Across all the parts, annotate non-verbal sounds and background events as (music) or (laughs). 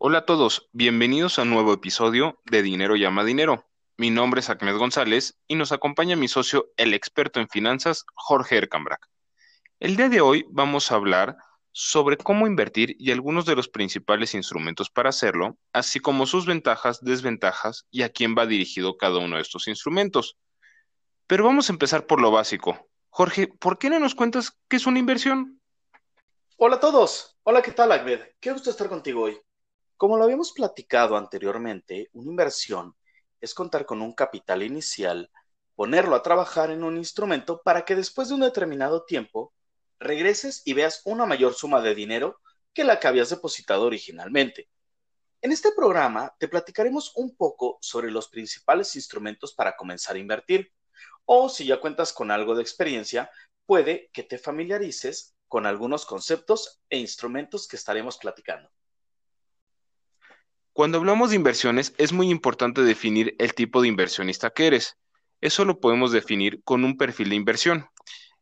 Hola a todos, bienvenidos a un nuevo episodio de Dinero llama Dinero. Mi nombre es Ahmed González y nos acompaña mi socio, el experto en finanzas, Jorge Ercambrak. El día de hoy vamos a hablar sobre cómo invertir y algunos de los principales instrumentos para hacerlo, así como sus ventajas, desventajas y a quién va dirigido cada uno de estos instrumentos. Pero vamos a empezar por lo básico. Jorge, ¿por qué no nos cuentas qué es una inversión? Hola a todos. Hola, ¿qué tal, Ahmed? Qué gusto estar contigo hoy. Como lo habíamos platicado anteriormente, una inversión es contar con un capital inicial, ponerlo a trabajar en un instrumento para que después de un determinado tiempo regreses y veas una mayor suma de dinero que la que habías depositado originalmente. En este programa te platicaremos un poco sobre los principales instrumentos para comenzar a invertir, o si ya cuentas con algo de experiencia, puede que te familiarices con algunos conceptos e instrumentos que estaremos platicando. Cuando hablamos de inversiones es muy importante definir el tipo de inversionista que eres. Eso lo podemos definir con un perfil de inversión.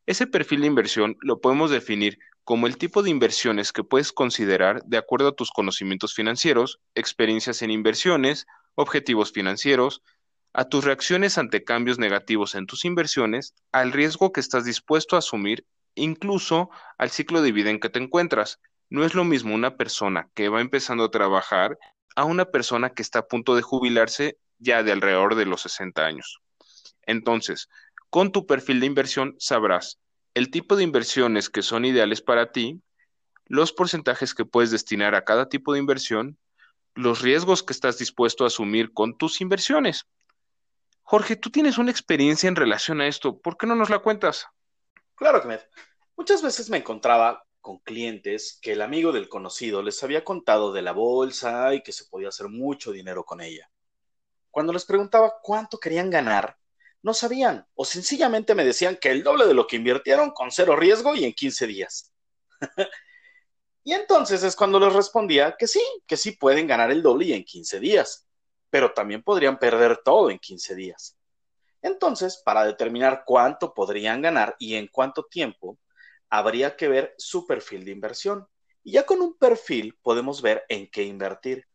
Ese perfil de inversión lo podemos definir como el tipo de inversiones que puedes considerar de acuerdo a tus conocimientos financieros, experiencias en inversiones, objetivos financieros, a tus reacciones ante cambios negativos en tus inversiones, al riesgo que estás dispuesto a asumir, incluso al ciclo de vida en que te encuentras. No es lo mismo una persona que va empezando a trabajar a una persona que está a punto de jubilarse ya de alrededor de los 60 años. Entonces, con tu perfil de inversión sabrás el tipo de inversiones que son ideales para ti, los porcentajes que puedes destinar a cada tipo de inversión, los riesgos que estás dispuesto a asumir con tus inversiones. Jorge, tú tienes una experiencia en relación a esto, ¿por qué no nos la cuentas? Claro, Ahmed. Muchas veces me encontraba con clientes que el amigo del conocido les había contado de la bolsa y que se podía hacer mucho dinero con ella. Cuando les preguntaba cuánto querían ganar, no sabían o sencillamente me decían que el doble de lo que invirtieron con cero riesgo y en 15 días. (laughs) y entonces es cuando les respondía que sí, que sí pueden ganar el doble y en 15 días, pero también podrían perder todo en 15 días. Entonces, para determinar cuánto podrían ganar y en cuánto tiempo, habría que ver su perfil de inversión. Y ya con un perfil podemos ver en qué invertir.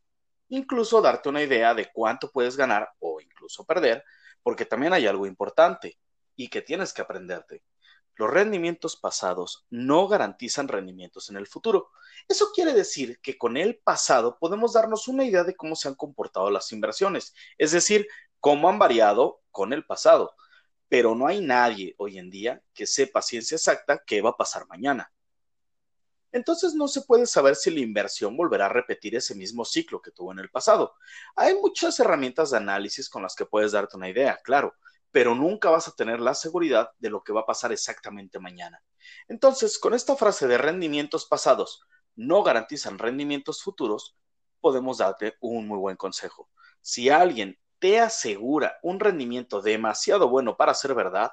Incluso darte una idea de cuánto puedes ganar o incluso perder, porque también hay algo importante y que tienes que aprenderte. Los rendimientos pasados no garantizan rendimientos en el futuro. Eso quiere decir que con el pasado podemos darnos una idea de cómo se han comportado las inversiones, es decir, cómo han variado con el pasado pero no hay nadie hoy en día que sepa ciencia exacta qué va a pasar mañana. Entonces no se puede saber si la inversión volverá a repetir ese mismo ciclo que tuvo en el pasado. Hay muchas herramientas de análisis con las que puedes darte una idea, claro, pero nunca vas a tener la seguridad de lo que va a pasar exactamente mañana. Entonces, con esta frase de rendimientos pasados no garantizan rendimientos futuros, podemos darte un muy buen consejo. Si alguien te asegura un rendimiento demasiado bueno para ser verdad,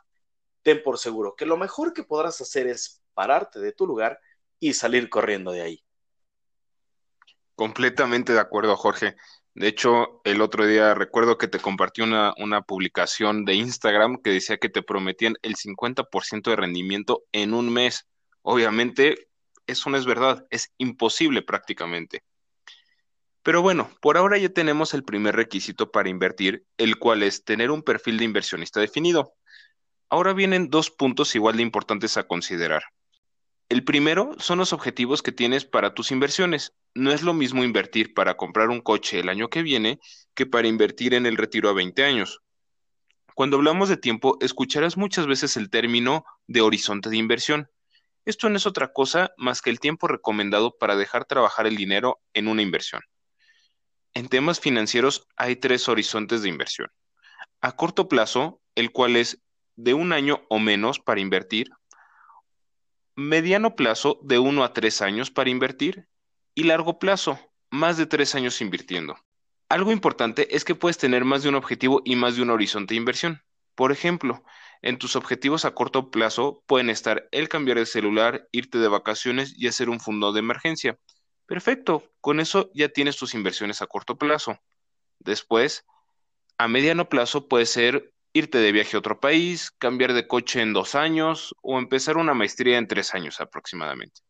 ten por seguro que lo mejor que podrás hacer es pararte de tu lugar y salir corriendo de ahí. Completamente de acuerdo, Jorge. De hecho, el otro día recuerdo que te compartí una, una publicación de Instagram que decía que te prometían el 50% de rendimiento en un mes. Obviamente, eso no es verdad, es imposible prácticamente. Pero bueno, por ahora ya tenemos el primer requisito para invertir, el cual es tener un perfil de inversionista definido. Ahora vienen dos puntos igual de importantes a considerar. El primero son los objetivos que tienes para tus inversiones. No es lo mismo invertir para comprar un coche el año que viene que para invertir en el retiro a 20 años. Cuando hablamos de tiempo, escucharás muchas veces el término de horizonte de inversión. Esto no es otra cosa más que el tiempo recomendado para dejar trabajar el dinero en una inversión. En temas financieros hay tres horizontes de inversión. A corto plazo, el cual es de un año o menos para invertir. Mediano plazo, de uno a tres años para invertir. Y largo plazo, más de tres años invirtiendo. Algo importante es que puedes tener más de un objetivo y más de un horizonte de inversión. Por ejemplo, en tus objetivos a corto plazo pueden estar el cambiar de celular, irte de vacaciones y hacer un fondo de emergencia. Perfecto, con eso ya tienes tus inversiones a corto plazo. Después, a mediano plazo puede ser irte de viaje a otro país, cambiar de coche en dos años o empezar una maestría en tres años aproximadamente.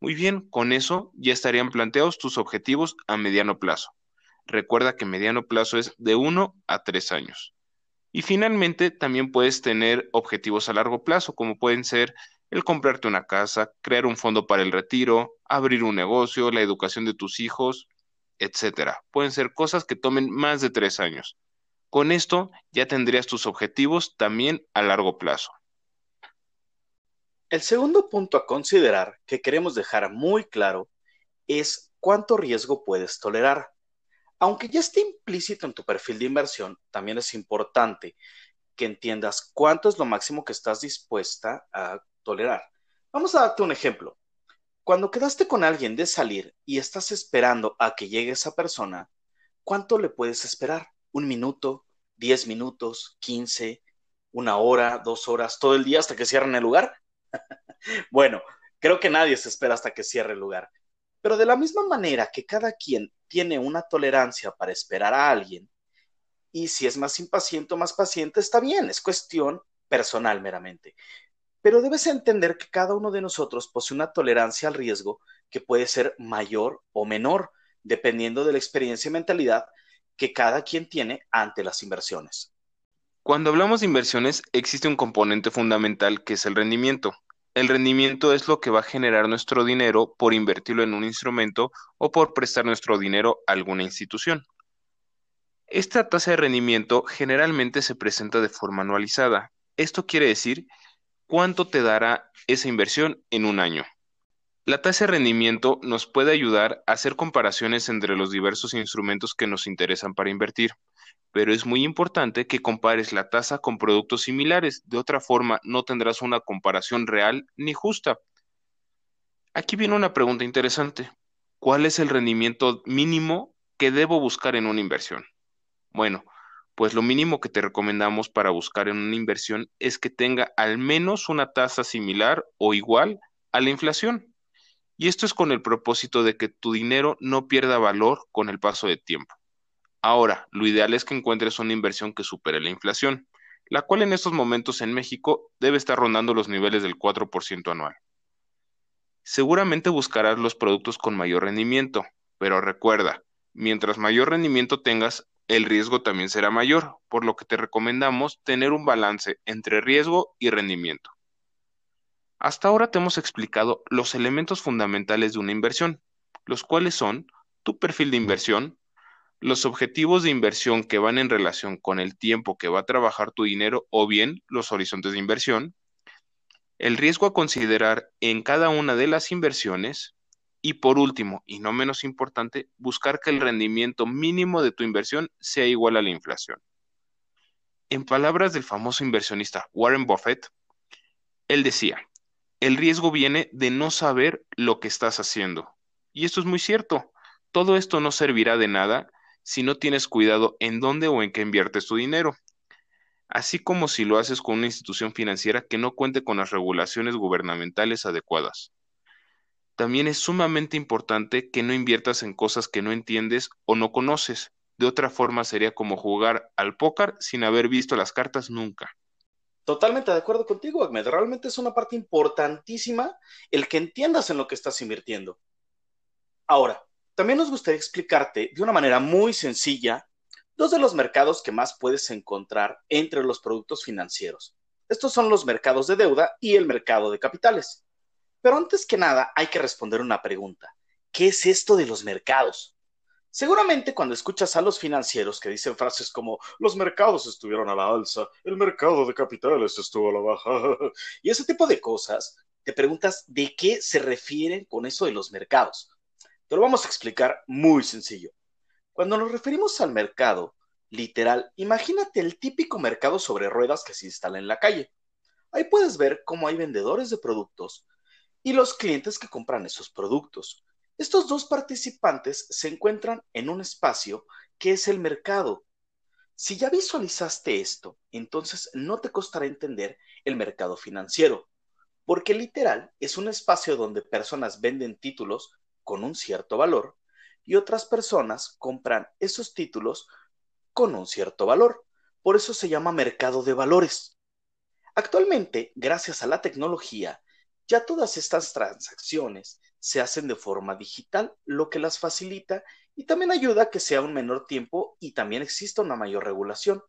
Muy bien, con eso ya estarían planteados tus objetivos a mediano plazo. Recuerda que mediano plazo es de 1 a 3 años. Y finalmente, también puedes tener objetivos a largo plazo, como pueden ser el comprarte una casa, crear un fondo para el retiro, abrir un negocio, la educación de tus hijos, etcétera. Pueden ser cosas que tomen más de tres años. Con esto ya tendrías tus objetivos también a largo plazo. El segundo punto a considerar que queremos dejar muy claro es cuánto riesgo puedes tolerar. Aunque ya esté implícito en tu perfil de inversión, también es importante que entiendas cuánto es lo máximo que estás dispuesta a tolerar. Vamos a darte un ejemplo. Cuando quedaste con alguien de salir y estás esperando a que llegue esa persona, ¿cuánto le puedes esperar? ¿Un minuto? ¿Diez minutos? ¿Quince? ¿Una hora? ¿Dos horas? ¿Todo el día hasta que cierren el lugar? (laughs) bueno, creo que nadie se espera hasta que cierre el lugar. Pero de la misma manera que cada quien tiene una tolerancia para esperar a alguien, y si es más impaciente o más paciente, está bien, es cuestión personal meramente. Pero debes entender que cada uno de nosotros posee una tolerancia al riesgo que puede ser mayor o menor, dependiendo de la experiencia y mentalidad que cada quien tiene ante las inversiones. Cuando hablamos de inversiones, existe un componente fundamental que es el rendimiento. El rendimiento es lo que va a generar nuestro dinero por invertirlo en un instrumento o por prestar nuestro dinero a alguna institución. Esta tasa de rendimiento generalmente se presenta de forma anualizada. Esto quiere decir cuánto te dará esa inversión en un año. La tasa de rendimiento nos puede ayudar a hacer comparaciones entre los diversos instrumentos que nos interesan para invertir pero es muy importante que compares la tasa con productos similares, de otra forma no tendrás una comparación real ni justa. Aquí viene una pregunta interesante. ¿Cuál es el rendimiento mínimo que debo buscar en una inversión? Bueno, pues lo mínimo que te recomendamos para buscar en una inversión es que tenga al menos una tasa similar o igual a la inflación. Y esto es con el propósito de que tu dinero no pierda valor con el paso de tiempo. Ahora, lo ideal es que encuentres una inversión que supere la inflación, la cual en estos momentos en México debe estar rondando los niveles del 4% anual. Seguramente buscarás los productos con mayor rendimiento, pero recuerda, mientras mayor rendimiento tengas, el riesgo también será mayor, por lo que te recomendamos tener un balance entre riesgo y rendimiento. Hasta ahora te hemos explicado los elementos fundamentales de una inversión, los cuales son tu perfil de inversión, los objetivos de inversión que van en relación con el tiempo que va a trabajar tu dinero o bien los horizontes de inversión, el riesgo a considerar en cada una de las inversiones y por último, y no menos importante, buscar que el rendimiento mínimo de tu inversión sea igual a la inflación. En palabras del famoso inversionista Warren Buffett, él decía, el riesgo viene de no saber lo que estás haciendo. Y esto es muy cierto. Todo esto no servirá de nada si no tienes cuidado en dónde o en qué inviertes tu dinero, así como si lo haces con una institución financiera que no cuente con las regulaciones gubernamentales adecuadas. También es sumamente importante que no inviertas en cosas que no entiendes o no conoces. De otra forma sería como jugar al póker sin haber visto las cartas nunca. Totalmente de acuerdo contigo, Ahmed. Realmente es una parte importantísima el que entiendas en lo que estás invirtiendo. Ahora, también nos gustaría explicarte de una manera muy sencilla dos de los mercados que más puedes encontrar entre los productos financieros. Estos son los mercados de deuda y el mercado de capitales. Pero antes que nada hay que responder una pregunta. ¿Qué es esto de los mercados? Seguramente cuando escuchas a los financieros que dicen frases como los mercados estuvieron a la alza, el mercado de capitales estuvo a la baja, (laughs) y ese tipo de cosas, te preguntas de qué se refieren con eso de los mercados. Te lo vamos a explicar muy sencillo. Cuando nos referimos al mercado, literal, imagínate el típico mercado sobre ruedas que se instala en la calle. Ahí puedes ver cómo hay vendedores de productos y los clientes que compran esos productos. Estos dos participantes se encuentran en un espacio que es el mercado. Si ya visualizaste esto, entonces no te costará entender el mercado financiero, porque literal es un espacio donde personas venden títulos con un cierto valor y otras personas compran esos títulos con un cierto valor. Por eso se llama mercado de valores. Actualmente, gracias a la tecnología, ya todas estas transacciones se hacen de forma digital, lo que las facilita y también ayuda a que sea un menor tiempo y también exista una mayor regulación.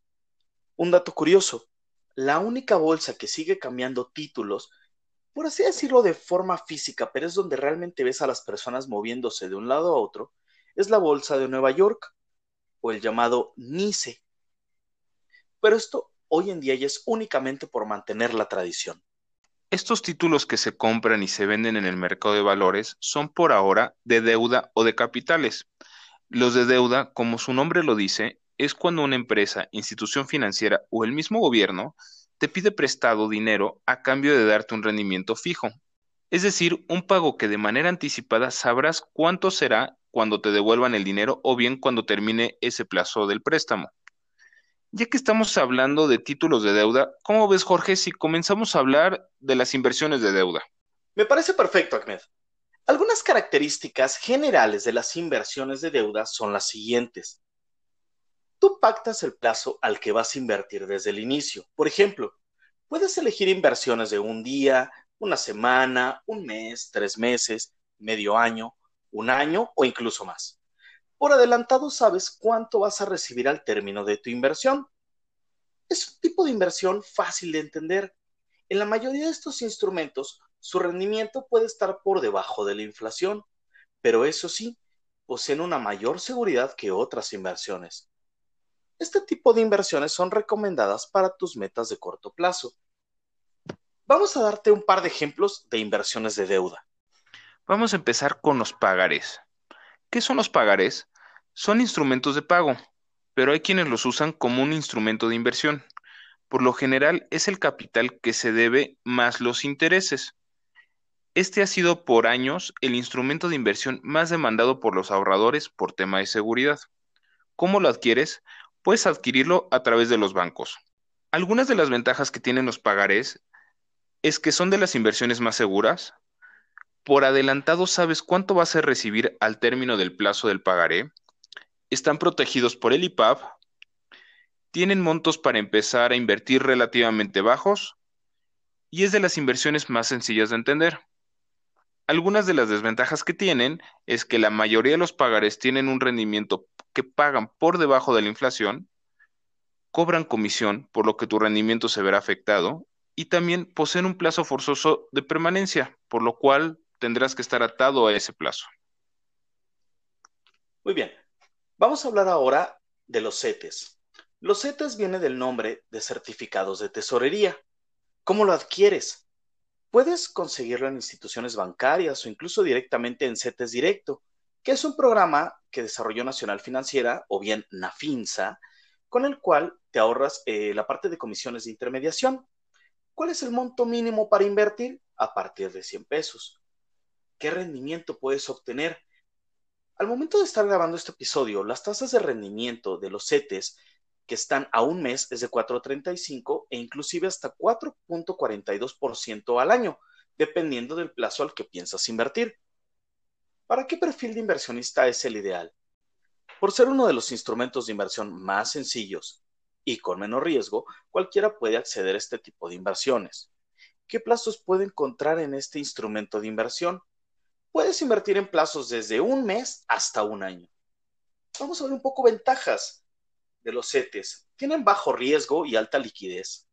Un dato curioso, la única bolsa que sigue cambiando títulos, por así decirlo de forma física, pero es donde realmente ves a las personas moviéndose de un lado a otro, es la bolsa de Nueva York o el llamado NICE. Pero esto hoy en día ya es únicamente por mantener la tradición. Estos títulos que se compran y se venden en el mercado de valores son por ahora de deuda o de capitales. Los de deuda, como su nombre lo dice, es cuando una empresa, institución financiera o el mismo gobierno te pide prestado dinero a cambio de darte un rendimiento fijo. Es decir, un pago que de manera anticipada sabrás cuánto será cuando te devuelvan el dinero o bien cuando termine ese plazo del préstamo. Ya que estamos hablando de títulos de deuda, ¿cómo ves, Jorge, si comenzamos a hablar de las inversiones de deuda? Me parece perfecto, Ahmed. Algunas características generales de las inversiones de deuda son las siguientes. Tú pactas el plazo al que vas a invertir desde el inicio. Por ejemplo, puedes elegir inversiones de un día, una semana, un mes, tres meses, medio año, un año o incluso más por adelantado sabes cuánto vas a recibir al término de tu inversión. Es un tipo de inversión fácil de entender. En la mayoría de estos instrumentos, su rendimiento puede estar por debajo de la inflación, pero eso sí, poseen una mayor seguridad que otras inversiones. Este tipo de inversiones son recomendadas para tus metas de corto plazo. Vamos a darte un par de ejemplos de inversiones de deuda. Vamos a empezar con los pagares. ¿Qué son los pagarés? Son instrumentos de pago, pero hay quienes los usan como un instrumento de inversión. Por lo general es el capital que se debe más los intereses. Este ha sido por años el instrumento de inversión más demandado por los ahorradores por tema de seguridad. ¿Cómo lo adquieres? Puedes adquirirlo a través de los bancos. Algunas de las ventajas que tienen los pagarés es que son de las inversiones más seguras, por adelantado sabes cuánto vas a recibir al término del plazo del pagaré, están protegidos por el IPAP, tienen montos para empezar a invertir relativamente bajos y es de las inversiones más sencillas de entender. Algunas de las desventajas que tienen es que la mayoría de los pagarés tienen un rendimiento que pagan por debajo de la inflación, cobran comisión, por lo que tu rendimiento se verá afectado, y también poseen un plazo forzoso de permanencia, por lo cual tendrás que estar atado a ese plazo. Muy bien, vamos a hablar ahora de los CETES. Los CETES viene del nombre de certificados de tesorería. ¿Cómo lo adquieres? Puedes conseguirlo en instituciones bancarias o incluso directamente en CETES Directo, que es un programa que desarrolló Nacional Financiera o bien NAFINSA, con el cual te ahorras eh, la parte de comisiones de intermediación. ¿Cuál es el monto mínimo para invertir? A partir de 100 pesos qué rendimiento puedes obtener. Al momento de estar grabando este episodio, las tasas de rendimiento de los CETES que están a un mes es de 4.35 e inclusive hasta 4.42% al año, dependiendo del plazo al que piensas invertir. ¿Para qué perfil de inversionista es el ideal? Por ser uno de los instrumentos de inversión más sencillos y con menos riesgo, cualquiera puede acceder a este tipo de inversiones. ¿Qué plazos puede encontrar en este instrumento de inversión? Puedes invertir en plazos desde un mes hasta un año. Vamos a ver un poco ventajas de los CETES. Tienen bajo riesgo y alta liquidez.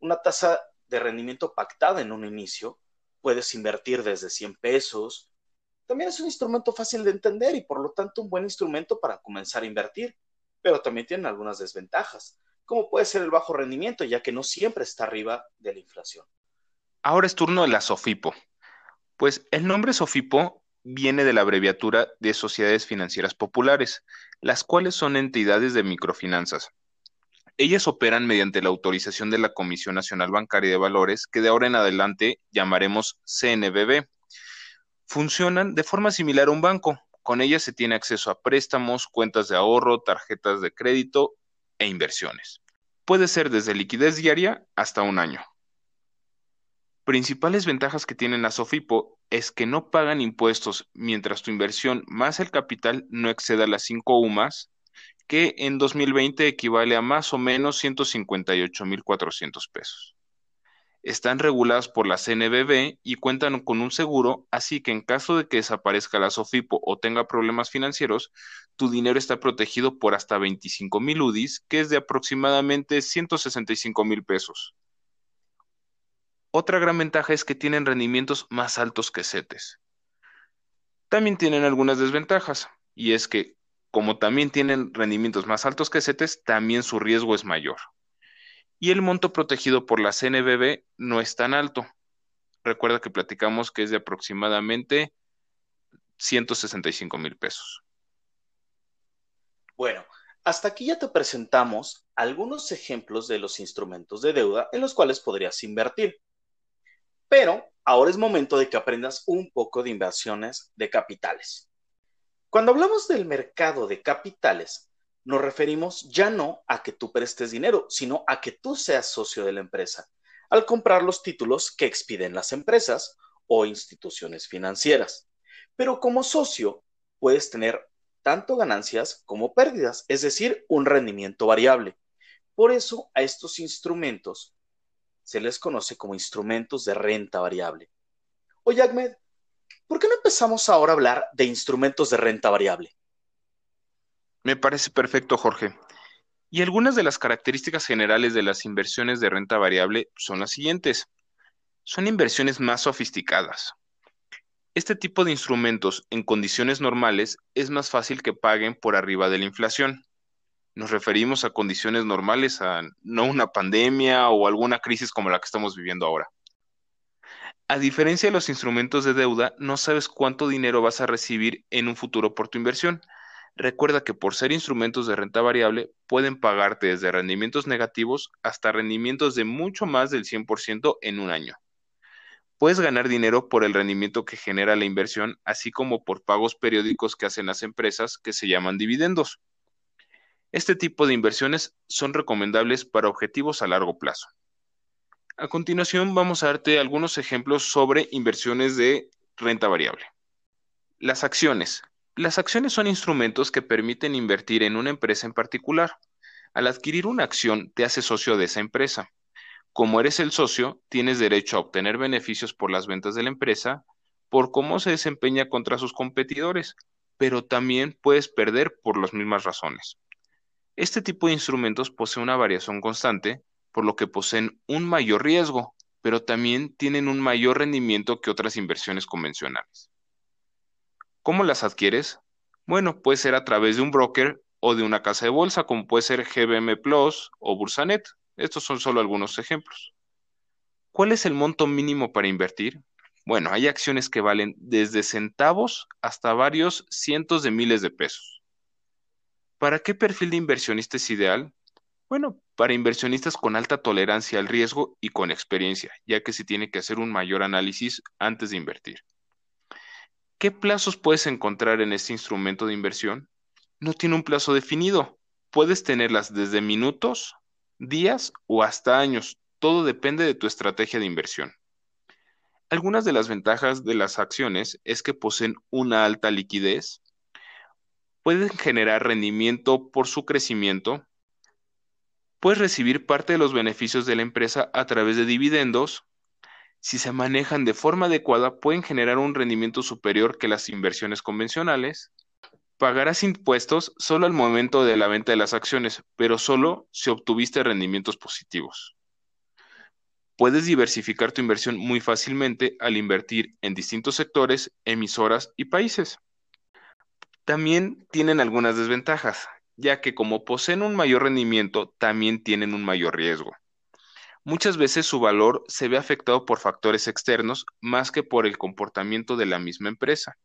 Una tasa de rendimiento pactada en un inicio. Puedes invertir desde 100 pesos. También es un instrumento fácil de entender y por lo tanto un buen instrumento para comenzar a invertir. Pero también tienen algunas desventajas, como puede ser el bajo rendimiento, ya que no siempre está arriba de la inflación. Ahora es turno de la SOFIPO. Pues el nombre Sofipo viene de la abreviatura de Sociedades Financieras Populares, las cuales son entidades de microfinanzas. Ellas operan mediante la autorización de la Comisión Nacional Bancaria de Valores, que de ahora en adelante llamaremos CNBB. Funcionan de forma similar a un banco. Con ellas se tiene acceso a préstamos, cuentas de ahorro, tarjetas de crédito e inversiones. Puede ser desde liquidez diaria hasta un año. Principales ventajas que tienen la Sofipo es que no pagan impuestos mientras tu inversión más el capital no exceda las 5 UMAS, que en 2020 equivale a más o menos 158.400 pesos. Están reguladas por la CNBB y cuentan con un seguro, así que en caso de que desaparezca la SOFIPO o tenga problemas financieros, tu dinero está protegido por hasta 25 mil UDIs, que es de aproximadamente 165 mil pesos. Otra gran ventaja es que tienen rendimientos más altos que CETES. También tienen algunas desventajas, y es que, como también tienen rendimientos más altos que CETES, también su riesgo es mayor y el monto protegido por la CNBB no es tan alto. Recuerda que platicamos que es de aproximadamente 165 mil pesos. Bueno, hasta aquí ya te presentamos algunos ejemplos de los instrumentos de deuda en los cuales podrías invertir. Pero ahora es momento de que aprendas un poco de inversiones de capitales. Cuando hablamos del mercado de capitales, nos referimos ya no a que tú prestes dinero, sino a que tú seas socio de la empresa, al comprar los títulos que expiden las empresas o instituciones financieras. Pero como socio puedes tener tanto ganancias como pérdidas, es decir, un rendimiento variable. Por eso a estos instrumentos se les conoce como instrumentos de renta variable. Oye, Ahmed, ¿por qué no empezamos ahora a hablar de instrumentos de renta variable? Me parece perfecto, Jorge. Y algunas de las características generales de las inversiones de renta variable son las siguientes. Son inversiones más sofisticadas. Este tipo de instrumentos en condiciones normales es más fácil que paguen por arriba de la inflación. Nos referimos a condiciones normales, a no una pandemia o alguna crisis como la que estamos viviendo ahora. A diferencia de los instrumentos de deuda, no sabes cuánto dinero vas a recibir en un futuro por tu inversión, Recuerda que por ser instrumentos de renta variable pueden pagarte desde rendimientos negativos hasta rendimientos de mucho más del 100% en un año. Puedes ganar dinero por el rendimiento que genera la inversión, así como por pagos periódicos que hacen las empresas que se llaman dividendos. Este tipo de inversiones son recomendables para objetivos a largo plazo. A continuación vamos a darte algunos ejemplos sobre inversiones de renta variable. Las acciones. Las acciones son instrumentos que permiten invertir en una empresa en particular. Al adquirir una acción, te haces socio de esa empresa. Como eres el socio, tienes derecho a obtener beneficios por las ventas de la empresa, por cómo se desempeña contra sus competidores, pero también puedes perder por las mismas razones. Este tipo de instrumentos posee una variación constante, por lo que poseen un mayor riesgo, pero también tienen un mayor rendimiento que otras inversiones convencionales. ¿Cómo las adquieres? Bueno, puede ser a través de un broker o de una casa de bolsa, como puede ser GBM Plus o Bursanet. Estos son solo algunos ejemplos. ¿Cuál es el monto mínimo para invertir? Bueno, hay acciones que valen desde centavos hasta varios cientos de miles de pesos. ¿Para qué perfil de inversionista es ideal? Bueno, para inversionistas con alta tolerancia al riesgo y con experiencia, ya que se tiene que hacer un mayor análisis antes de invertir. ¿Qué plazos puedes encontrar en este instrumento de inversión? No tiene un plazo definido. Puedes tenerlas desde minutos, días o hasta años. Todo depende de tu estrategia de inversión. Algunas de las ventajas de las acciones es que poseen una alta liquidez, pueden generar rendimiento por su crecimiento, puedes recibir parte de los beneficios de la empresa a través de dividendos, si se manejan de forma adecuada, pueden generar un rendimiento superior que las inversiones convencionales. Pagarás impuestos solo al momento de la venta de las acciones, pero solo si obtuviste rendimientos positivos. Puedes diversificar tu inversión muy fácilmente al invertir en distintos sectores, emisoras y países. También tienen algunas desventajas, ya que como poseen un mayor rendimiento, también tienen un mayor riesgo. Muchas veces su valor se ve afectado por factores externos más que por el comportamiento de la misma empresa.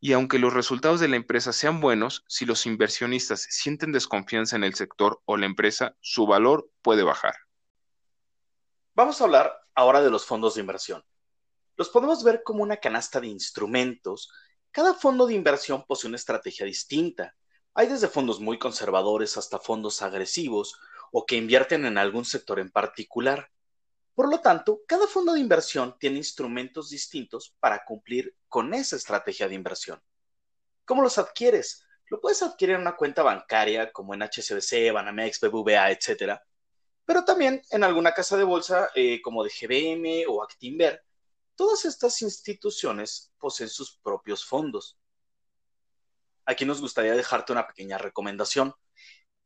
Y aunque los resultados de la empresa sean buenos, si los inversionistas sienten desconfianza en el sector o la empresa, su valor puede bajar. Vamos a hablar ahora de los fondos de inversión. Los podemos ver como una canasta de instrumentos. Cada fondo de inversión posee una estrategia distinta. Hay desde fondos muy conservadores hasta fondos agresivos o que invierten en algún sector en particular. Por lo tanto, cada fondo de inversión tiene instrumentos distintos para cumplir con esa estrategia de inversión. ¿Cómo los adquieres? Lo puedes adquirir en una cuenta bancaria como en HSBC, Banamex, BBVA, etc. pero también en alguna casa de bolsa eh, como de GBM o Actinver. Todas estas instituciones poseen sus propios fondos. Aquí nos gustaría dejarte una pequeña recomendación,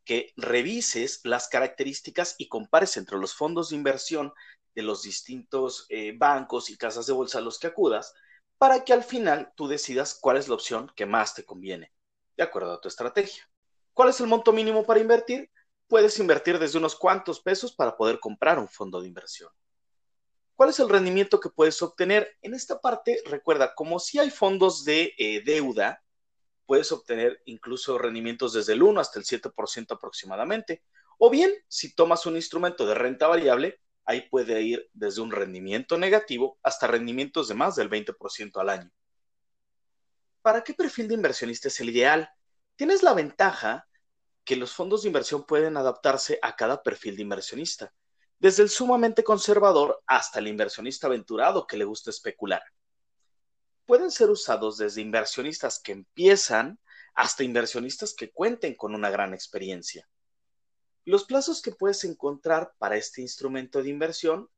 que revises las características y compares entre los fondos de inversión de los distintos eh, bancos y casas de bolsa a los que acudas, para que al final tú decidas cuál es la opción que más te conviene, de acuerdo a tu estrategia. ¿Cuál es el monto mínimo para invertir? Puedes invertir desde unos cuantos pesos para poder comprar un fondo de inversión. ¿Cuál es el rendimiento que puedes obtener? En esta parte, recuerda, como si hay fondos de eh, deuda, puedes obtener incluso rendimientos desde el 1 hasta el 7% aproximadamente. O bien, si tomas un instrumento de renta variable, ahí puede ir desde un rendimiento negativo hasta rendimientos de más del 20% al año. ¿Para qué perfil de inversionista es el ideal? Tienes la ventaja que los fondos de inversión pueden adaptarse a cada perfil de inversionista, desde el sumamente conservador hasta el inversionista aventurado que le gusta especular. Pueden ser usados desde inversionistas que empiezan hasta inversionistas que cuenten con una gran experiencia. Los plazos que puedes encontrar para este instrumento de inversión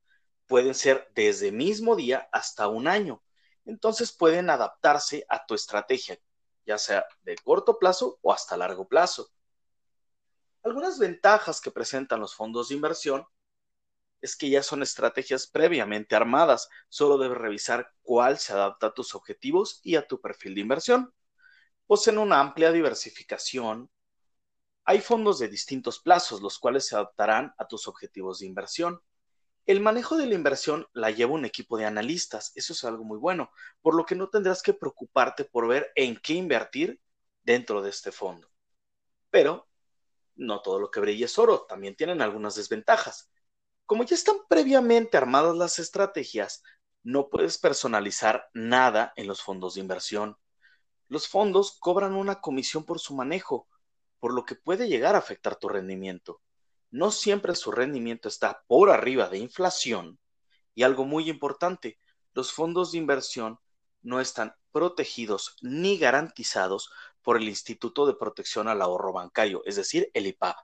pueden ser desde mismo día hasta un año. Entonces pueden adaptarse a tu estrategia, ya sea de corto plazo o hasta largo plazo. Algunas ventajas que presentan los fondos de inversión es que ya son estrategias previamente armadas, solo debes revisar cuál se adapta a tus objetivos y a tu perfil de inversión. Poseen una amplia diversificación. Hay fondos de distintos plazos, los cuales se adaptarán a tus objetivos de inversión. El manejo de la inversión la lleva un equipo de analistas, eso es algo muy bueno, por lo que no tendrás que preocuparte por ver en qué invertir dentro de este fondo. Pero no todo lo que brilla es oro, también tienen algunas desventajas. Como ya están previamente armadas las estrategias, no puedes personalizar nada en los fondos de inversión. Los fondos cobran una comisión por su manejo, por lo que puede llegar a afectar tu rendimiento. No siempre su rendimiento está por arriba de inflación. Y algo muy importante, los fondos de inversión no están protegidos ni garantizados por el Instituto de Protección al Ahorro Bancario, es decir, el IPAB.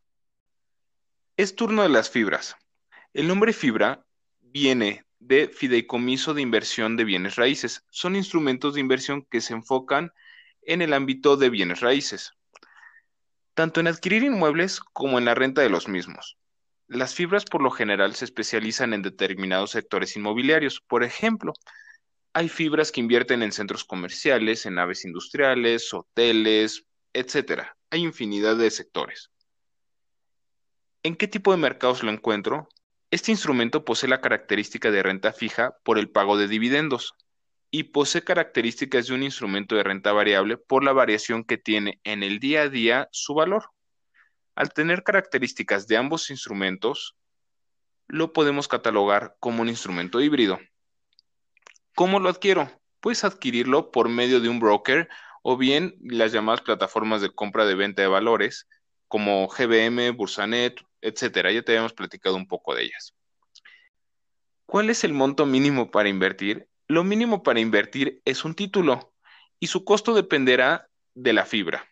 Es turno de las fibras. El nombre fibra viene de fideicomiso de inversión de bienes raíces. Son instrumentos de inversión que se enfocan en el ámbito de bienes raíces, tanto en adquirir inmuebles como en la renta de los mismos. Las fibras por lo general se especializan en determinados sectores inmobiliarios. Por ejemplo, hay fibras que invierten en centros comerciales, en naves industriales, hoteles, etc. Hay infinidad de sectores. ¿En qué tipo de mercados lo encuentro? Este instrumento posee la característica de renta fija por el pago de dividendos y posee características de un instrumento de renta variable por la variación que tiene en el día a día su valor. Al tener características de ambos instrumentos, lo podemos catalogar como un instrumento híbrido. ¿Cómo lo adquiero? Puedes adquirirlo por medio de un broker o bien las llamadas plataformas de compra de venta de valores como GBM, Bursanet, etcétera. Ya te habíamos platicado un poco de ellas. ¿Cuál es el monto mínimo para invertir? Lo mínimo para invertir es un título y su costo dependerá de la fibra.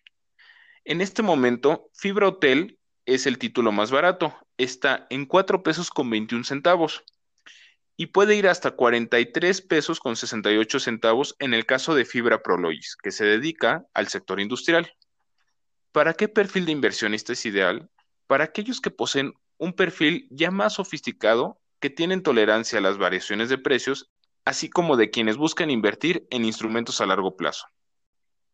En este momento, Fibra Hotel es el título más barato. Está en 4 pesos con 21 centavos y puede ir hasta 43 pesos con 68 centavos en el caso de Fibra Prolois, que se dedica al sector industrial. ¿Para qué perfil de inversionista es ideal? Para aquellos que poseen un perfil ya más sofisticado, que tienen tolerancia a las variaciones de precios, así como de quienes buscan invertir en instrumentos a largo plazo.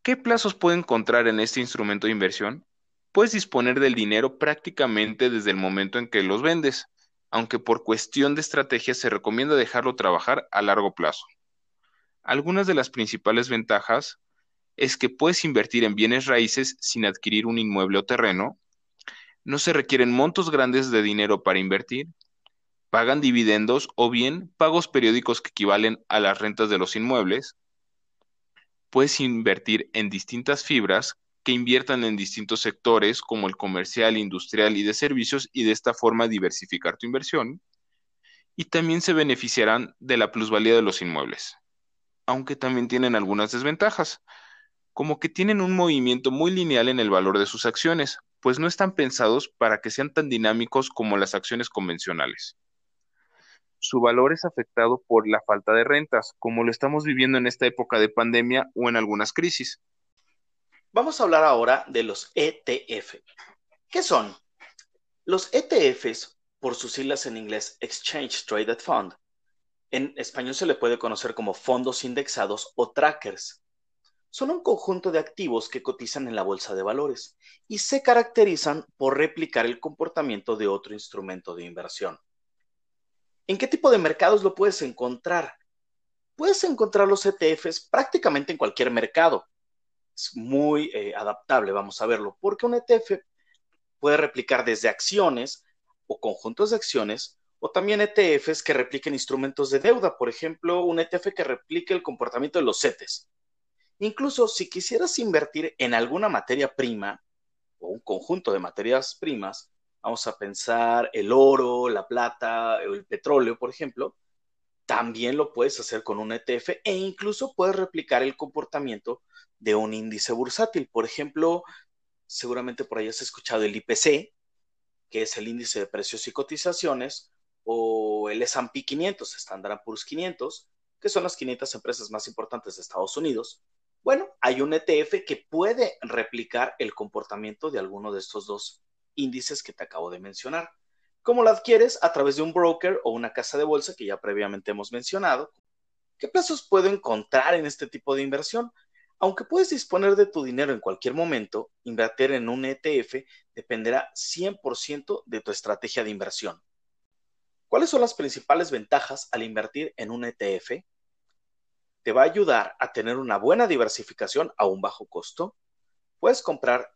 ¿Qué plazos puede encontrar en este instrumento de inversión? Puedes disponer del dinero prácticamente desde el momento en que los vendes, aunque por cuestión de estrategia se recomienda dejarlo trabajar a largo plazo. Algunas de las principales ventajas es que puedes invertir en bienes raíces sin adquirir un inmueble o terreno, no se requieren montos grandes de dinero para invertir, pagan dividendos o bien pagos periódicos que equivalen a las rentas de los inmuebles, puedes invertir en distintas fibras que inviertan en distintos sectores como el comercial, industrial y de servicios y de esta forma diversificar tu inversión. Y también se beneficiarán de la plusvalía de los inmuebles, aunque también tienen algunas desventajas, como que tienen un movimiento muy lineal en el valor de sus acciones, pues no están pensados para que sean tan dinámicos como las acciones convencionales. Su valor es afectado por la falta de rentas, como lo estamos viviendo en esta época de pandemia o en algunas crisis. Vamos a hablar ahora de los ETF. ¿Qué son? Los ETFs, por sus siglas en inglés Exchange Traded Fund, en español se le puede conocer como fondos indexados o trackers. Son un conjunto de activos que cotizan en la bolsa de valores y se caracterizan por replicar el comportamiento de otro instrumento de inversión. ¿En qué tipo de mercados lo puedes encontrar? Puedes encontrar los ETFs prácticamente en cualquier mercado. Es muy eh, adaptable, vamos a verlo, porque un ETF puede replicar desde acciones o conjuntos de acciones o también ETFs que repliquen instrumentos de deuda, por ejemplo, un ETF que replique el comportamiento de los CETES. Incluso si quisieras invertir en alguna materia prima o un conjunto de materias primas, vamos a pensar el oro, la plata o el petróleo, por ejemplo, también lo puedes hacer con un ETF e incluso puedes replicar el comportamiento de un índice bursátil. Por ejemplo, seguramente por ahí has escuchado el IPC, que es el índice de precios y cotizaciones, o el S&P 500, Standard Poor's 500, que son las 500 empresas más importantes de Estados Unidos. Bueno, hay un ETF que puede replicar el comportamiento de alguno de estos dos índices que te acabo de mencionar. ¿Cómo lo adquieres? A través de un broker o una casa de bolsa que ya previamente hemos mencionado. ¿Qué plazos puedo encontrar en este tipo de inversión? Aunque puedes disponer de tu dinero en cualquier momento, invertir en un ETF dependerá 100% de tu estrategia de inversión. ¿Cuáles son las principales ventajas al invertir en un ETF? Te va a ayudar a tener una buena diversificación a un bajo costo. Puedes comprar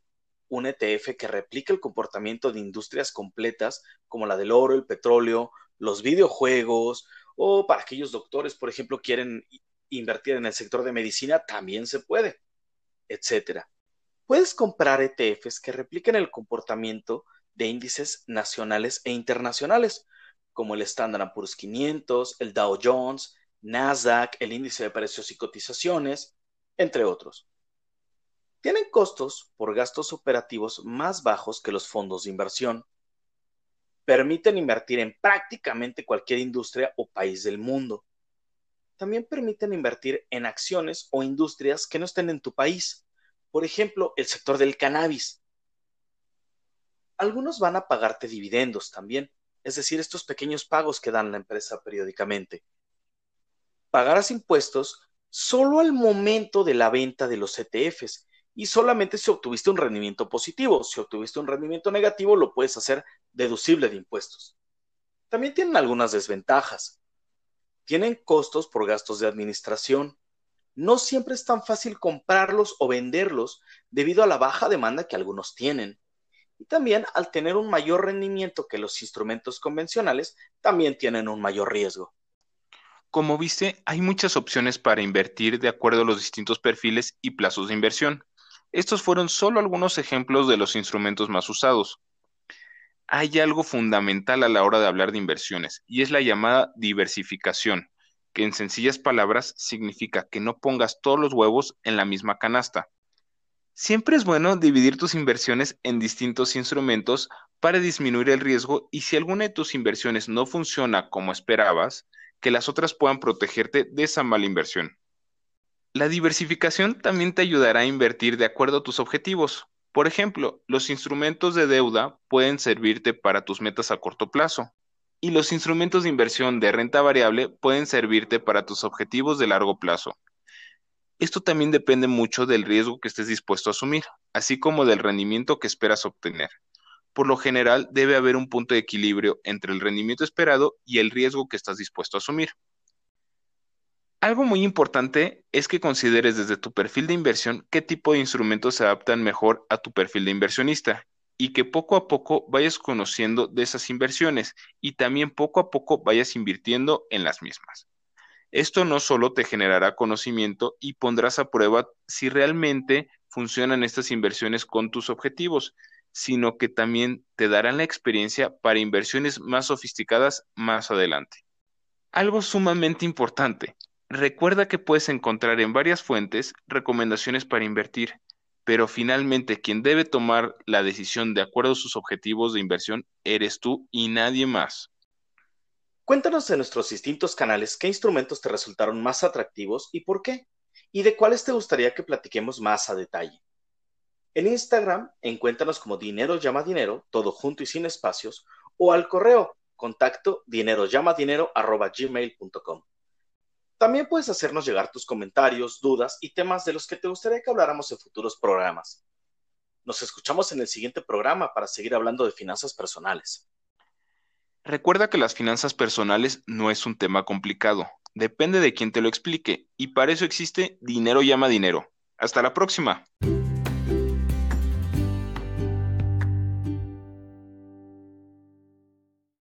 un ETF que replique el comportamiento de industrias completas como la del oro, el petróleo, los videojuegos o para aquellos doctores, por ejemplo, quieren invertir en el sector de medicina, también se puede, etcétera. Puedes comprar ETFs que repliquen el comportamiento de índices nacionales e internacionales, como el Standard Poor's 500, el Dow Jones, Nasdaq, el índice de precios y cotizaciones, entre otros. Tienen costos por gastos operativos más bajos que los fondos de inversión. Permiten invertir en prácticamente cualquier industria o país del mundo. También permiten invertir en acciones o industrias que no estén en tu país. Por ejemplo, el sector del cannabis. Algunos van a pagarte dividendos también, es decir, estos pequeños pagos que dan la empresa periódicamente. Pagarás impuestos solo al momento de la venta de los ETFs y solamente si obtuviste un rendimiento positivo. Si obtuviste un rendimiento negativo, lo puedes hacer deducible de impuestos. También tienen algunas desventajas. Tienen costos por gastos de administración. No siempre es tan fácil comprarlos o venderlos debido a la baja demanda que algunos tienen y también al tener un mayor rendimiento que los instrumentos convencionales, también tienen un mayor riesgo. Como viste, hay muchas opciones para invertir de acuerdo a los distintos perfiles y plazos de inversión. Estos fueron solo algunos ejemplos de los instrumentos más usados. Hay algo fundamental a la hora de hablar de inversiones y es la llamada diversificación, que en sencillas palabras significa que no pongas todos los huevos en la misma canasta. Siempre es bueno dividir tus inversiones en distintos instrumentos para disminuir el riesgo y si alguna de tus inversiones no funciona como esperabas, que las otras puedan protegerte de esa mala inversión. La diversificación también te ayudará a invertir de acuerdo a tus objetivos. Por ejemplo, los instrumentos de deuda pueden servirte para tus metas a corto plazo y los instrumentos de inversión de renta variable pueden servirte para tus objetivos de largo plazo. Esto también depende mucho del riesgo que estés dispuesto a asumir, así como del rendimiento que esperas obtener. Por lo general, debe haber un punto de equilibrio entre el rendimiento esperado y el riesgo que estás dispuesto a asumir. Algo muy importante es que consideres desde tu perfil de inversión qué tipo de instrumentos se adaptan mejor a tu perfil de inversionista y que poco a poco vayas conociendo de esas inversiones y también poco a poco vayas invirtiendo en las mismas. Esto no solo te generará conocimiento y pondrás a prueba si realmente funcionan estas inversiones con tus objetivos, sino que también te darán la experiencia para inversiones más sofisticadas más adelante. Algo sumamente importante. Recuerda que puedes encontrar en varias fuentes recomendaciones para invertir, pero finalmente quien debe tomar la decisión de acuerdo a sus objetivos de inversión eres tú y nadie más. Cuéntanos en nuestros distintos canales qué instrumentos te resultaron más atractivos y por qué, y de cuáles te gustaría que platiquemos más a detalle. En Instagram, encuéntanos como Dinero Llama Dinero, todo junto y sin espacios, o al correo contacto dinerollamadinero.gmail.com. También puedes hacernos llegar tus comentarios, dudas y temas de los que te gustaría que habláramos en futuros programas. Nos escuchamos en el siguiente programa para seguir hablando de finanzas personales. Recuerda que las finanzas personales no es un tema complicado, depende de quién te lo explique, y para eso existe Dinero llama dinero. Hasta la próxima.